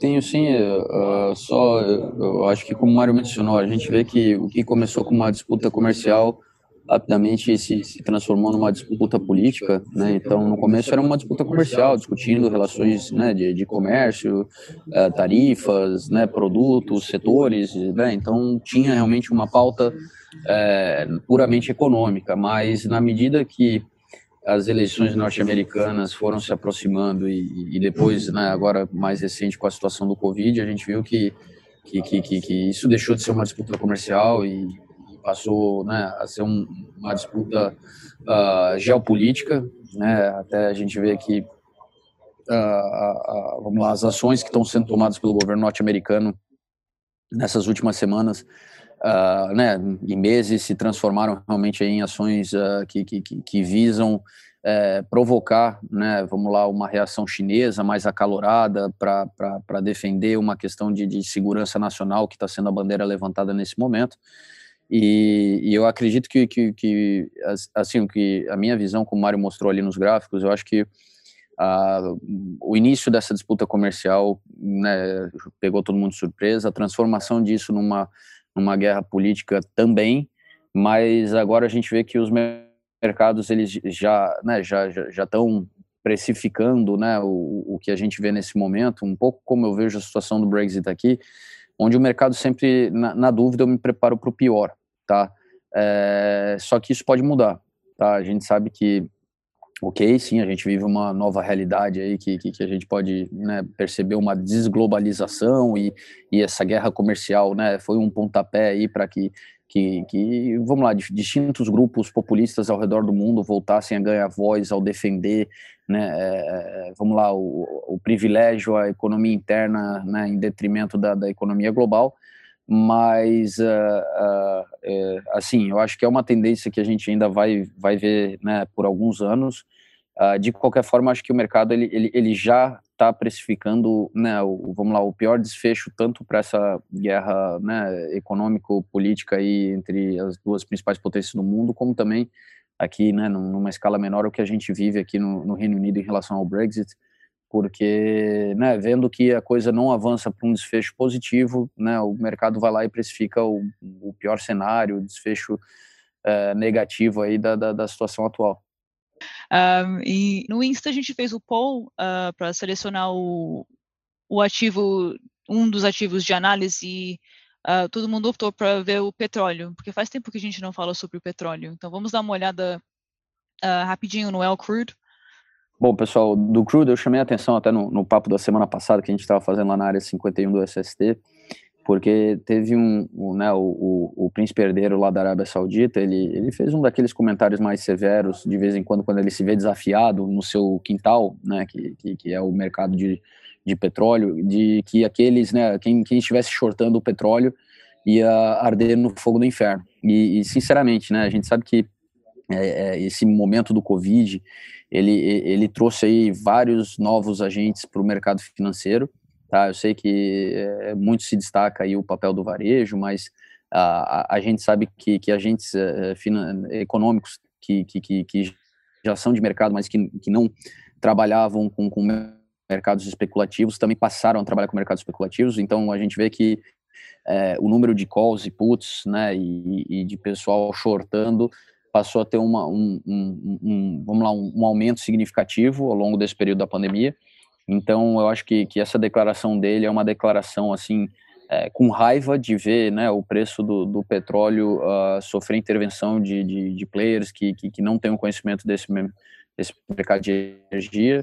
Speaker 2: Tenho sim, uh, só eu acho que como o Mário mencionou, a gente vê que o que começou com uma disputa comercial rapidamente se, se transformou numa disputa política, né? Então, no começo era uma disputa comercial, discutindo relações, né, de, de comércio, uh, tarifas, né, produtos, setores, né? Então, tinha realmente uma pauta uh, puramente econômica, mas na medida que as eleições norte-americanas foram se aproximando e, e depois, né, agora mais recente com a situação do Covid, a gente viu que, que, que, que isso deixou de ser uma disputa comercial e, e passou né, a ser um, uma disputa uh, geopolítica. Né, até a gente vê aqui uh, uh, vamos lá, as ações que estão sendo tomadas pelo governo norte-americano nessas últimas semanas uh, né, em meses se transformaram realmente em ações uh, que, que, que, visam uh, provocar, né, vamos lá, uma reação chinesa mais acalorada para defender uma questão de, de segurança nacional que está sendo a bandeira levantada nesse momento. E, e, eu acredito que, que, que, assim, que a minha visão, como o Mário mostrou ali nos gráficos, eu acho que uh, o início dessa disputa comercial né, pegou todo mundo de surpresa, a transformação disso numa uma guerra política também, mas agora a gente vê que os mercados eles já né, já já estão precificando né, o, o que a gente vê nesse momento, um pouco como eu vejo a situação do Brexit aqui, onde o mercado sempre, na, na dúvida, eu me preparo para o pior, tá? É, só que isso pode mudar, tá? A gente sabe que, ok, sim, a gente vive uma nova realidade aí que, que, que a gente pode né, perceber uma desglobalização e, e essa guerra comercial, né, foi um pontapé aí para que que, que, vamos lá, distintos grupos populistas ao redor do mundo voltassem a ganhar voz ao defender, né, é, vamos lá, o, o, privilégio à economia interna, né, em detrimento da, da economia global, mas, uh, uh, uh, assim, eu acho que é uma tendência que a gente ainda vai, vai ver, né, por alguns anos, de qualquer forma, acho que o mercado, ele, ele, ele já está precificando, né, o, vamos lá, o pior desfecho tanto para essa guerra, né, econômico-política aí entre as duas principais potências do mundo, como também aqui, né, numa escala menor o que a gente vive aqui no, no Reino Unido em relação ao Brexit, porque, né, vendo que a coisa não avança para um desfecho positivo, né, o mercado vai lá e precifica o, o pior cenário, o desfecho é, negativo aí da, da, da situação atual.
Speaker 1: Um, e no Insta a gente fez o poll uh, ah, para selecionar o, o ativo, um dos ativos de análise uh, todo mundo optou para ver o petróleo, porque faz tempo que a gente não fala sobre o petróleo. Então vamos dar uma olhada uh, rapidinho no El Crude.
Speaker 2: Bom, pessoal, do crude eu chamei a atenção até no, no papo da semana passada que a gente estava fazendo lá na área 51 do SST, porque teve um, um né, o, o, o, príncipe herdeiro lá da Arábia Saudita, ele, ele fez um daqueles comentários mais severos, de vez em quando, quando ele se vê desafiado no seu quintal, né, que, que, que é o mercado de, de petróleo, de que aqueles, né, quem, quem estivesse shortando o petróleo ia arder no fogo do inferno. E, e sinceramente, né, a gente sabe que é, é, esse momento do Covid, ele, ele trouxe aí vários novos agentes para o mercado financeiro, Tá? Eu sei que é, muito se destaca aí o papel do varejo, mas a, a gente sabe que, que agentes é, econômicos que, que, que, já são de mercado, mas que, que não trabalhavam com, com mercados especulativos, também passaram a trabalhar com mercados especulativos, então a gente vê que é, o número de calls e puts, né, e, e, de pessoal shortando passou a ter uma, um, um, um vamos lá, um, um aumento significativo ao longo desse período da pandemia, então, eu acho que, que essa declaração dele é uma declaração, assim, é, com raiva de ver né, o preço do, do petróleo uh, sofrer intervenção de, de, de players que, que, que, não têm o conhecimento desse, desse mercado de energia.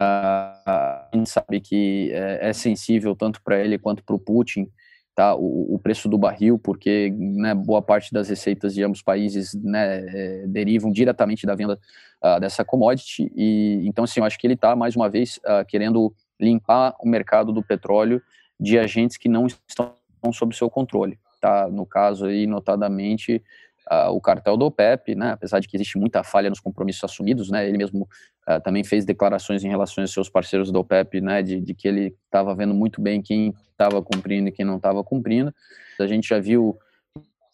Speaker 2: Uh, a gente sabe que é, é sensível tanto para ele quanto para o Putin, tá, o, o, preço do barril, porque né, boa parte das receitas de ambos países né, é, derivam diretamente da venda uh, dessa commodity. E então, assim, eu acho que ele está mais uma vez uh, querendo limpar o mercado do petróleo de agentes que não estão sob seu controle. Tá? No caso aí, notadamente, uh, o cartel do OPEP, né, apesar de que existe muita falha nos compromissos assumidos, né, ele mesmo uh, também fez declarações em relação aos seus parceiros do OPEP, né, de, de que ele estava vendo muito bem quem estava cumprindo e quem não estava cumprindo. A gente já viu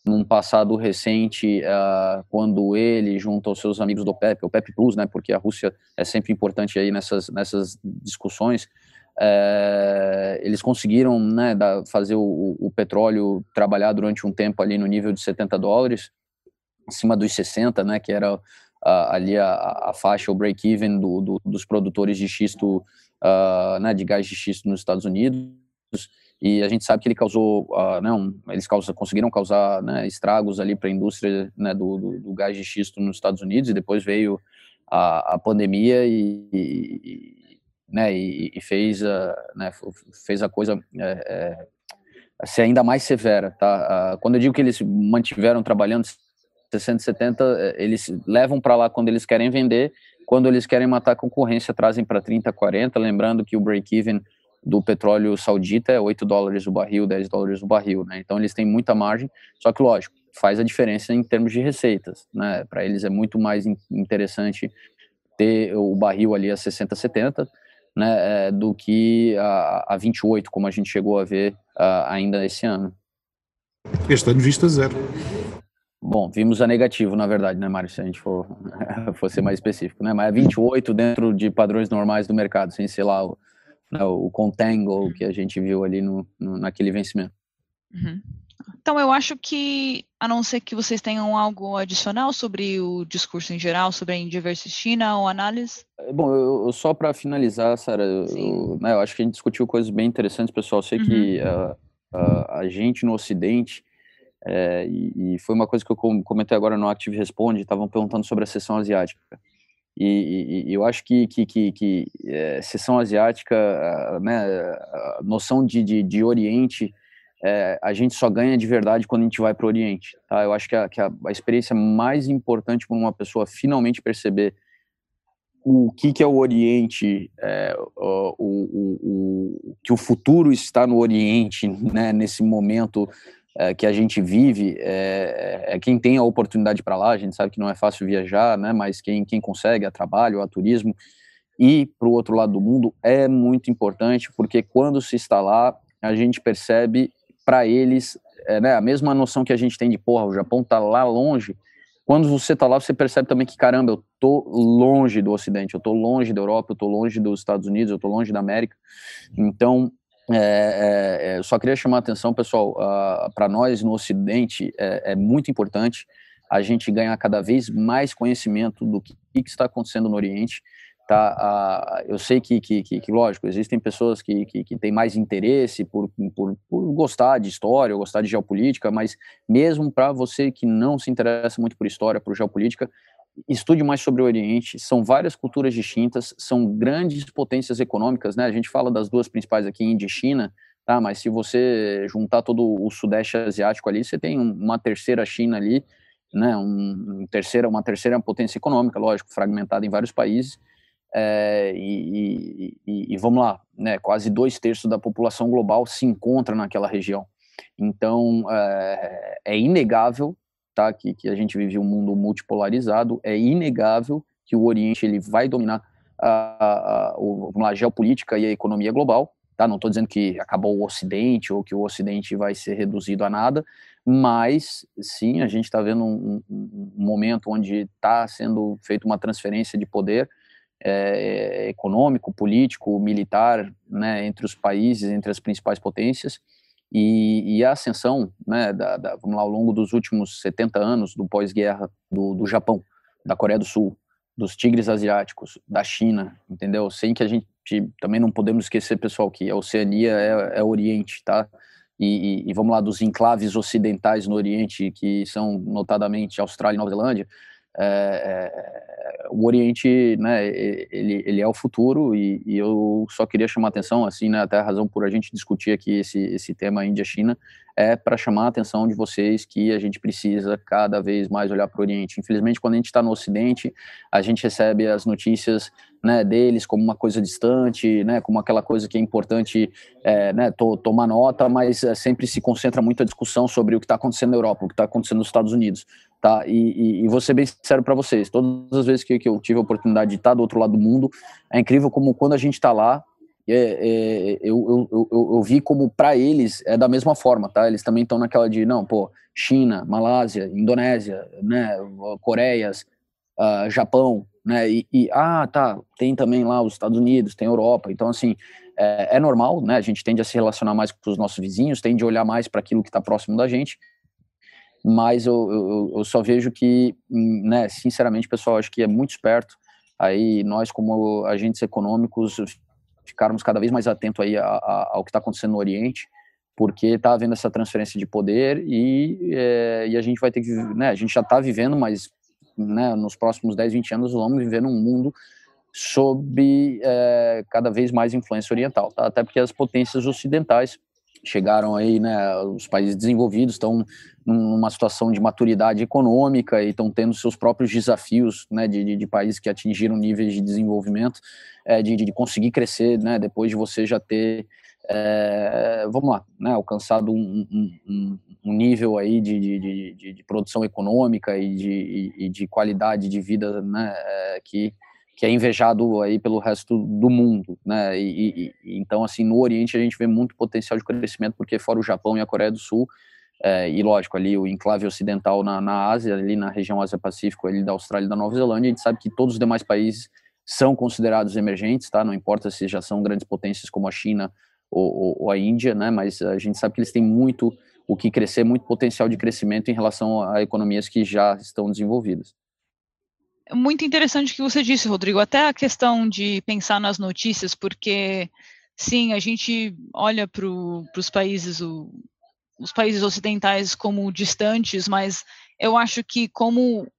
Speaker 2: num passado recente, uh, quando ele, junto aos seus amigos do OPEP, OPEP Plus, né, porque a Rússia é sempre importante aí nessas, nessas discussões, é, eles conseguiram né, da, fazer o, o, petróleo trabalhar durante um tempo ali no nível de 70 dólares, acima dos 60, né, que era ali a, a, faixa, o break-even do, do, dos produtores de xisto, uh, né, de gás de xisto nos Estados Unidos, e a gente sabe que ele causou, uh, né, um, eles conseguiram causar né, estragos ali para a indústria né, do, do, do, gás de xisto nos Estados Unidos, e depois veio a, a pandemia e, e né, e, e fez, a, né, fez a coisa é, é, ser ainda mais severa, tá? Quando eu digo que eles mantiveram trabalhando 60, 70, é, eles levam para lá quando eles querem vender, quando eles querem matar a concorrência, trazem para 30, 40, lembrando que o break-even do petróleo saudita é 8 dólares o barril, 10 dólares o barril, né? Então eles têm muita margem, só que lógico, faz a diferença em termos de receitas, né? Para eles é muito mais interessante ter o barril ali a 60, 70, né, é, do que a, a 28, como a gente chegou a ver uh, ainda esse ano.
Speaker 3: Este ano vista zero.
Speaker 2: Bom, vimos a negativo, na verdade, né, Mário, se a gente for, <laughs> for ser mais específico, né, mas é 28 dentro de padrões normais do mercado, sem ser lá o, né, o contango que a gente viu ali no, no naquele vencimento.
Speaker 1: Uhum. Então, eu acho que, a não ser que vocês tenham algo adicional sobre o discurso em geral, sobre a China ou análise.
Speaker 2: Bom, eu, só para finalizar, Sara, eu, né, eu, acho que a gente discutiu coisas bem interessantes, pessoal. Eu sei uhum. que uh, uh, a gente no Ocidente, é, e, e, foi uma coisa que eu comentei agora no Active Responde, estavam perguntando sobre a sessão asiática. E, e, e eu acho que, que, que, que é, sessão asiática, né, a noção de, de, de Oriente é, a gente só ganha de verdade quando a gente vai para o Oriente. Tá? Eu acho que, a, que a, a experiência mais importante para uma pessoa finalmente perceber o que, que é o Oriente, é, o, o, o, que o futuro está no Oriente, né, nesse momento é, que a gente vive, é, é quem tem a oportunidade para lá, a gente sabe que não é fácil viajar, né, mas quem, quem consegue, a trabalho, a turismo, e para o outro lado do mundo é muito importante, porque quando se está lá, a gente percebe para eles, é, né, a mesma noção que a gente tem de, porra, o Japão tá lá longe, quando você tá lá, você percebe também que, caramba, eu tô longe do Ocidente, eu tô longe da Europa, eu tô longe dos Estados Unidos, eu tô longe da América, então, é, é, é só queria chamar a atenção, pessoal, uh, para nós no Ocidente, é, é, muito importante a gente ganhar cada vez mais conhecimento do que, que está acontecendo no Oriente, Tá? Ah, eu sei que, que, que, lógico, existem pessoas que, que, têm mais interesse por, por, por gostar de história, gostar de geopolítica, mas mesmo para você que não se interessa muito por história, por geopolítica, estude mais sobre o Oriente. São várias culturas distintas, são grandes potências econômicas, né? A gente fala das duas principais aqui, Índia e China, tá? Mas se você juntar todo o Sudeste Asiático ali, você tem uma terceira China ali, né? Um, um terceira, uma terceira potência econômica, lógico, fragmentada em vários países é, e, e, e, vamos lá, né, quase dois terços da população global se encontra naquela região. Então, é, é inegável que, a gente vive um mundo multipolarizado, é inegável que o Oriente ele vai dominar a, a, a, a geopolítica e a economia global. Tá? Não estou dizendo que acabou o Ocidente ou que o Ocidente vai ser reduzido a nada, mas sim, a gente está vendo um, um, um momento onde está sendo feita uma transferência de poder é, econômico, político, militar, né, entre os países, entre as principais potências, e, e a ascensão, né, da, da, vamos lá, ao longo dos últimos 70 anos do pós-guerra do, do Japão, da Coreia do Sul, dos tigres asiáticos, da China, entendeu? Sem que a gente também não podemos esquecer, pessoal, que a Oceania é, é Oriente, tá? E, e, e, vamos lá, dos enclaves ocidentais no Oriente, que são notadamente Austrália e Nova Zelândia, é, é, o Oriente, né, ele, ele é o futuro e, e, eu só queria chamar atenção, assim, né, até a razão por a gente discutir aqui esse, esse tema Índia-China, é para chamar a atenção de vocês que a gente precisa cada vez mais olhar para o Oriente. Infelizmente, quando a gente está no Ocidente, a gente recebe as notícias né, deles como uma coisa distante, né, como aquela coisa que é importante é, né, to, tomar nota, mas é, sempre se concentra muito a discussão sobre o que está acontecendo na Europa, o que está acontecendo nos Estados Unidos. Tá? E, e, e vou ser bem sincero para vocês, todas as vezes que, que, eu tive a oportunidade de estar do outro lado do mundo, é incrível como quando a gente está lá, é, é, eu, eu, eu, eu, vi como para eles é da mesma forma, tá? Eles também estão naquela de, não, pô, China, Malásia, Indonésia, né, Coreias, uh, Japão, né, e, e, ah, tá, tem também lá os Estados Unidos, tem Europa, então assim, é, é normal, né, a gente tende a se relacionar mais com os nossos vizinhos, tende a olhar mais para aquilo que está próximo da gente, mas eu, eu, eu, só vejo que, né, sinceramente, pessoal, acho que é muito esperto aí nós como agentes econômicos ficarmos cada vez mais atentos aí a, a, ao que está acontecendo no Oriente, porque está havendo essa transferência de poder e, é, e a gente vai ter que, né, a gente já está vivendo, mas né, nos próximos 10, 20 anos vamos viver num mundo sob é, cada vez mais influência oriental, tá? até porque as potências ocidentais chegaram aí, né, os países desenvolvidos estão numa situação de maturidade econômica e estão tendo seus próprios desafios, né, de, de, de países que atingiram níveis de desenvolvimento, é, de, de conseguir crescer, né, depois de você já ter, é, vamos lá, né, alcançado um, um, um nível aí de, de, de, produção econômica e de, e de qualidade de vida, né, é, que que é invejado aí pelo resto do mundo, né? E, e, então, assim, no Oriente a gente vê muito potencial de crescimento, porque fora o Japão e a Coreia do Sul, é, e lógico, ali o enclave ocidental na, na Ásia, ali na região Ásia-Pacífico, ali da Austrália e da Nova Zelândia, a gente sabe que todos os demais países são considerados emergentes, tá? Não importa se já são grandes potências como a China ou, ou, ou a Índia, né? Mas a gente sabe que eles têm muito o que crescer, muito potencial de crescimento em relação a economias que já estão desenvolvidas.
Speaker 1: Muito interessante o que você disse, Rodrigo. Até a questão de pensar nas notícias, porque sim, a gente olha para os países, o, os países ocidentais como distantes, mas eu acho que como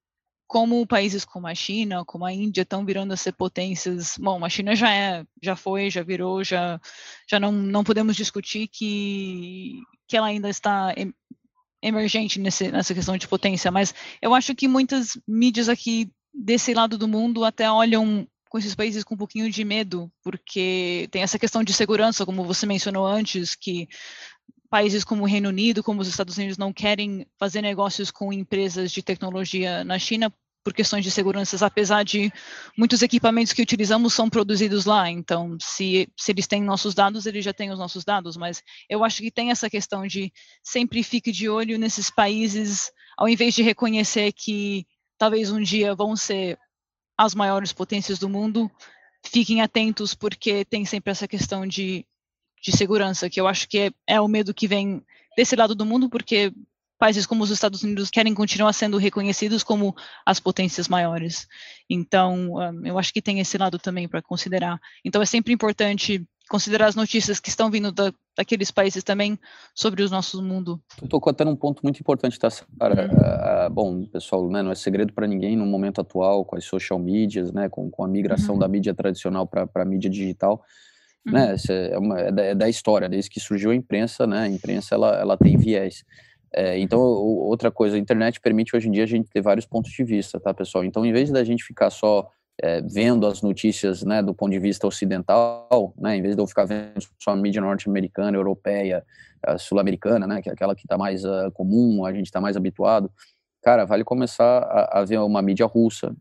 Speaker 1: como países como a China, como a Índia estão virando a ser potências, bom, a China já é, já foi, já virou, já, já não, não podemos discutir que, que ela ainda está emergente nesse, nessa questão de potência, mas eu acho que muitas mídias aqui desse lado do mundo até olham com esses países com um pouquinho de medo, porque tem essa questão de segurança, como você mencionou antes, que países como o Reino Unido, como os Estados Unidos, não querem fazer negócios com empresas de tecnologia na China por questões de segurança, apesar de muitos equipamentos que utilizamos são produzidos lá. Então, se, se eles têm nossos dados, eles já têm os nossos dados. Mas eu acho que tem essa questão de sempre fique de olho nesses países, ao invés de reconhecer que talvez um dia vão ser as maiores potências do mundo, fiquem atentos, porque tem sempre essa questão de de segurança, que eu acho que é, é o medo que vem desse lado do mundo, porque países como os Estados Unidos querem continuar sendo reconhecidos como as potências maiores. Então, um, eu acho que tem esse lado também para considerar. Então, é sempre importante considerar as notícias que estão vindo da, daqueles países também sobre o nosso mundo.
Speaker 2: Tu tocou até num ponto muito importante, tá, Sarah? Uhum. Uh, bom, pessoal, né, não é segredo para ninguém no momento atual, com as social medias, né, com, com a migração uhum. da mídia tradicional para a mídia digital, né? Uhum. É, uma, é, da, é, da, história, desde que surgiu a imprensa, né? A imprensa ela, ela tem viés. É, então, outra coisa, a internet permite hoje em dia a gente ter vários pontos de vista, tá, pessoal? Então, em vez da gente ficar só é, vendo as notícias, né, do ponto de vista ocidental, né, em vez de eu ficar vendo só a mídia norte-americana, europeia, sul-americana, né, que é aquela que está mais uh, comum, a gente está mais habituado, cara, vale começar a, a ver uma mídia russa,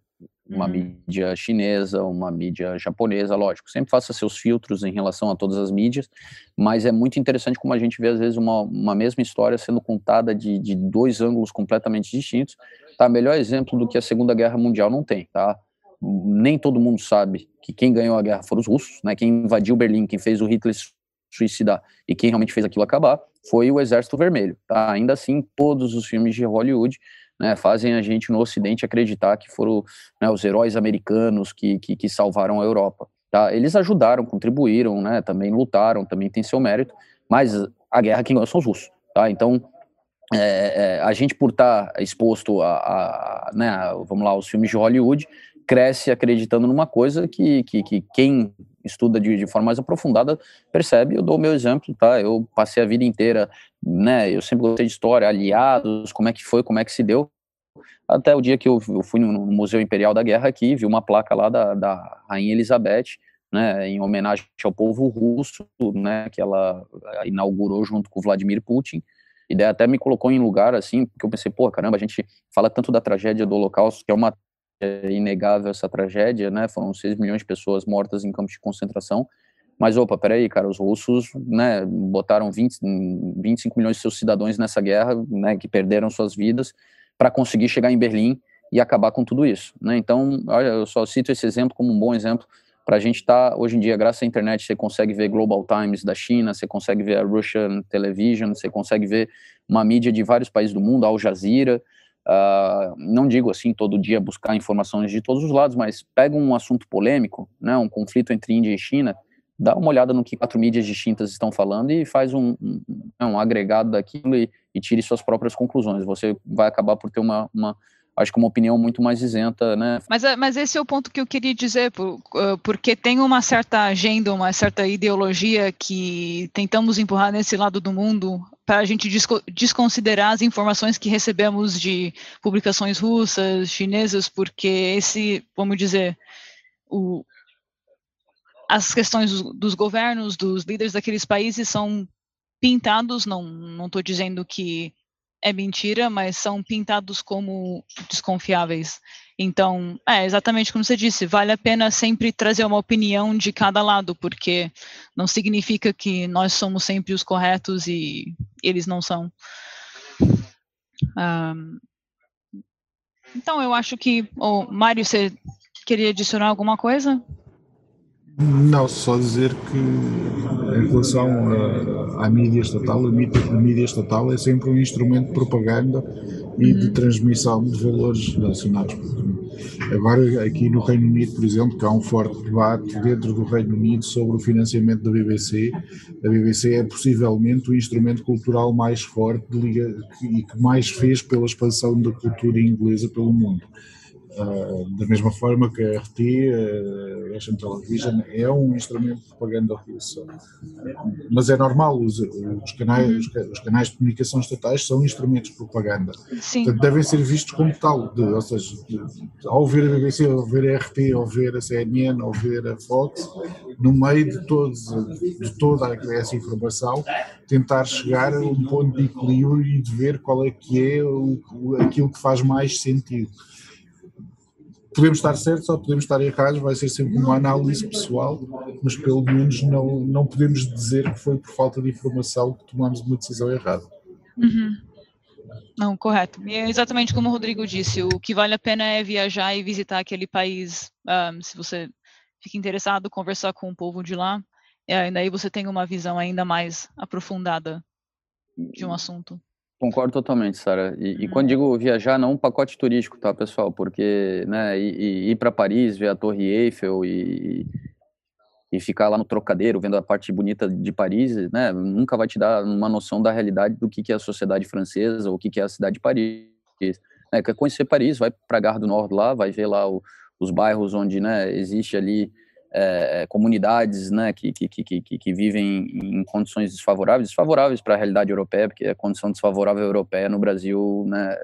Speaker 2: uma uhum. mídia chinesa, uma mídia japonesa, lógico. Sempre faça seus filtros em relação a todas as mídias, mas é muito interessante como a gente vê, às vezes, uma, uma mesma história sendo contada de, de dois ângulos completamente distintos. Tá? Melhor exemplo do que a Segunda Guerra Mundial não tem, tá? Nem todo mundo sabe que quem ganhou a guerra foram os russos, né? Quem invadiu Berlim, quem fez o Hitler suicidar e quem realmente fez aquilo acabar foi o Exército Vermelho, tá? Ainda assim, todos os filmes de Hollywood né, fazem a gente no Ocidente acreditar que foram né, os heróis americanos que, que, que, salvaram a Europa. Tá? Eles ajudaram, contribuíram, né, também lutaram, também tem seu mérito, mas a guerra quem ganhou são os russos. Tá? Então, é, é, a gente por estar tá exposto a, a, né, vamos lá, os filmes de Hollywood, cresce acreditando numa coisa que, que, que quem estuda de, de, forma mais aprofundada percebe. Eu dou o meu exemplo, tá? Eu passei a vida inteira, né? Eu sempre gostei de história, aliados, como é que foi, como é que se deu. Até o dia que eu, eu fui no, Museu Imperial da Guerra aqui, vi uma placa lá da, da Rainha Elizabeth, né, em homenagem ao povo russo, né, que ela inaugurou junto com Vladimir Putin. E daí até me colocou em lugar assim, porque eu pensei, pô, caramba, a gente fala tanto da tragédia do Holocausto, que é uma é inegável essa tragédia, né? Foram 6 milhões de pessoas mortas em campos de concentração. Mas, opa, peraí, cara, os russos, né, botaram 20, 25 milhões de seus cidadãos nessa guerra, né, que perderam suas vidas, para conseguir chegar em Berlim e acabar com tudo isso, né? Então, olha, eu só cito esse exemplo como um bom exemplo para a gente estar, tá, hoje em dia, graças à internet, você consegue ver Global Times da China, você consegue ver a Russian Television, você consegue ver uma mídia de vários países do mundo, Al Jazeera, Uh, não digo assim todo dia buscar informações de todos os lados, mas pega um assunto polêmico, né, um conflito entre Índia e China, dá uma olhada no que quatro mídias distintas estão falando e faz um, um, né, um agregado daquilo e, e, tire suas próprias conclusões. Você vai acabar por ter uma, uma acho que uma opinião muito mais isenta, né?
Speaker 1: Mas, é, mas esse é o ponto que eu queria dizer, porque tem uma certa agenda, uma certa ideologia que tentamos empurrar nesse lado do mundo para a gente desconsiderar as informações que recebemos de publicações russas, chinesas, porque esse, vamos dizer, o, as questões dos, governos, dos líderes daqueles países são pintados, não estou dizendo que é mentira, mas são pintados como desconfiáveis. Então, é exatamente como você disse, vale a pena sempre trazer uma opinião de cada lado, porque não significa que nós somos sempre os corretos e eles não são. Um, então, eu acho que. Oh, Mário, você queria adicionar alguma coisa?
Speaker 3: Não, só dizer que em relação à mídia estatal, a mídia, a mídia estatal é sempre um instrumento de propaganda e de transmissão de valores nacionais. Agora, aqui no Reino Unido, por exemplo, que há um forte debate dentro do Reino Unido sobre o financiamento da BBC. A BBC é possivelmente o instrumento cultural mais forte liga, e que mais fez pela expansão da cultura inglesa pelo mundo. Uh, da mesma forma que a RT, a Russian Television, é um instrumento de propaganda russa. Mas é normal, os, os canais, os, os, canais de comunicação estatais são instrumentos de propaganda.
Speaker 1: Sim.
Speaker 3: Portanto, devem ser vistos como tal. De, ou seja, de, ao ver a BBC, ao ver a RT, ao ver a CNN, ao ver a Fox, no meio de, todos, de toda essa informação, tentar chegar a um ponto de equilíbrio e de ver qual é que é o, aquilo que faz mais sentido podemos estar certos ou podemos estar errados, vai ser sempre uma análise pessoal, mas pelo menos não, não podemos dizer que foi por falta de informação que tomamos uma decisão errada.
Speaker 1: Uhum. Não, correto. E é exatamente como o Rodrigo disse, o que vale a pena é viajar e visitar aquele país, um, se você fica interessado, conversar com o povo de lá, e aí você tem uma visão ainda mais aprofundada de um assunto.
Speaker 2: Concordo totalmente, Sara. E, e, quando digo viajar, não um pacote turístico, tá, pessoal? Porque, né, ir, ir para Paris, ver a Torre Eiffel e, e ficar lá no trocadeiro vendo a parte bonita de Paris, né, nunca vai te dar uma noção da realidade do que, que é a sociedade francesa ou o que, que é a cidade de Paris. É, quer conhecer Paris, vai para a Gare do Nord lá, vai ver lá o, os bairros onde, né, existe ali é, comunidades né, que, que, que, que, vivem em condições desfavoráveis, desfavoráveis para a realidade europeia, porque a condição desfavorável europeia no Brasil né,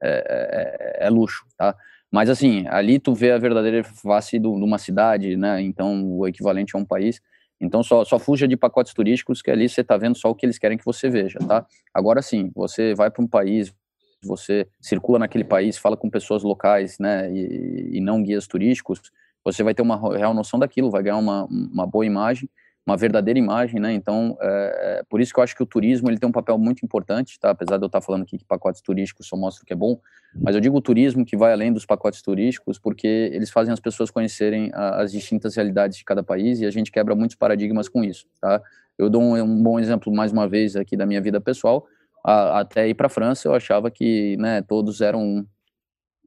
Speaker 2: é, é, é, luxo, tá? Mas assim, ali tu vê a verdadeira face de uma cidade, né? Então o equivalente a um país. Então só, só fuja de pacotes turísticos que ali você está vendo só o que eles querem que você veja, tá? Agora sim, você vai para um país, você circula naquele país, fala com pessoas locais, né? E, e não guias turísticos você vai ter uma real noção daquilo, vai ganhar uma, uma boa imagem, uma verdadeira imagem, né? Então, é, é, por isso que eu acho que o turismo ele tem um papel muito importante, tá? Apesar de eu estar falando aqui que pacotes turísticos só mostram que é bom, mas eu digo o turismo que vai além dos pacotes turísticos, porque eles fazem as pessoas conhecerem a, as distintas realidades de cada país e a gente quebra muitos paradigmas com isso, tá? Eu dou um, um bom exemplo mais uma vez aqui da minha vida pessoal. A, até ir para a França, eu achava que, né, todos eram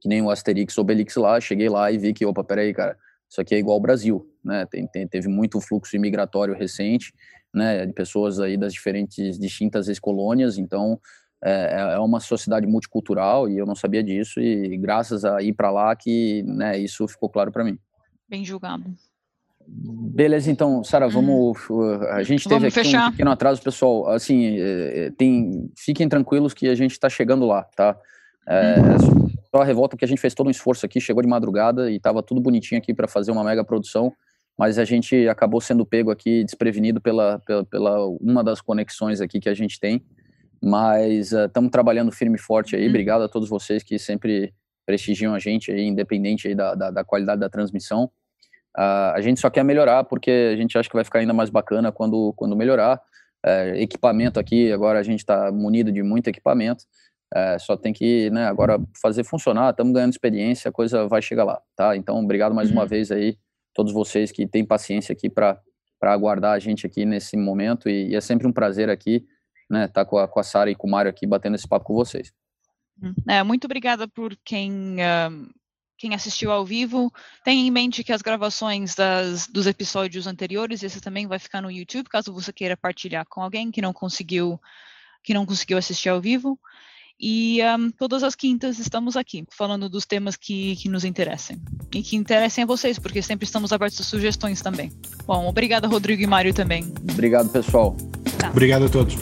Speaker 2: que nem o Asterix, Obelix lá. Cheguei lá e vi que, opa, peraí, cara isso aqui é igual ao Brasil, né? Tem, tem, teve muito fluxo imigratório recente, né? De pessoas aí das diferentes, distintas ex-colônias, então é, é, é uma sociedade multicultural e eu não sabia disso e graças a ir para lá que, né? Isso ficou claro para mim.
Speaker 1: Bem julgado.
Speaker 2: Beleza, então, Sara, uhum. vamos. Uh, a gente teve vamos aqui fechar. um pequeno atraso, pessoal. Assim, é, tem, fiquem tranquilos que a gente está chegando lá, tá? É, uhum só a revolta que a gente fez todo um esforço aqui, chegou de madrugada e estava tudo bonitinho aqui para fazer uma mega produção, mas a gente acabou sendo pego aqui desprevenido pela, pela, pela uma das conexões aqui que a gente tem. Mas estamos uh, trabalhando firme e forte aí. Uhum. Obrigado a todos vocês que sempre prestigiam a gente aí, independente aí da, da, da qualidade da transmissão. Uh, a gente só quer melhorar porque a gente acha que vai ficar ainda mais bacana quando, quando melhorar. Uh, equipamento aqui, agora a gente está munido de muito equipamento. É, só tem que, né, agora fazer funcionar, estamos ganhando experiência, a coisa vai chegar lá, tá? Então, obrigado mais uhum. uma vez aí, todos vocês que têm paciência aqui para aguardar a gente aqui nesse momento, e, e, é sempre um prazer aqui, né, estar tá com a, com a Sara e com o Mário aqui, batendo esse papo com vocês.
Speaker 1: Uhum. É, muito obrigada por quem, uh, quem assistiu ao vivo. Tenha em mente que as gravações das, dos episódios anteriores, esse também vai ficar no YouTube, caso você queira partilhar com alguém que não conseguiu que não conseguiu assistir ao vivo. E um, todas as quintas estamos aqui, falando dos temas que, que nos interessem. E que interessem a vocês, porque sempre estamos abertos a sugestões também. Bom, obrigada, Rodrigo e Mário também.
Speaker 2: Obrigado, pessoal.
Speaker 3: Tá. Obrigado a todos.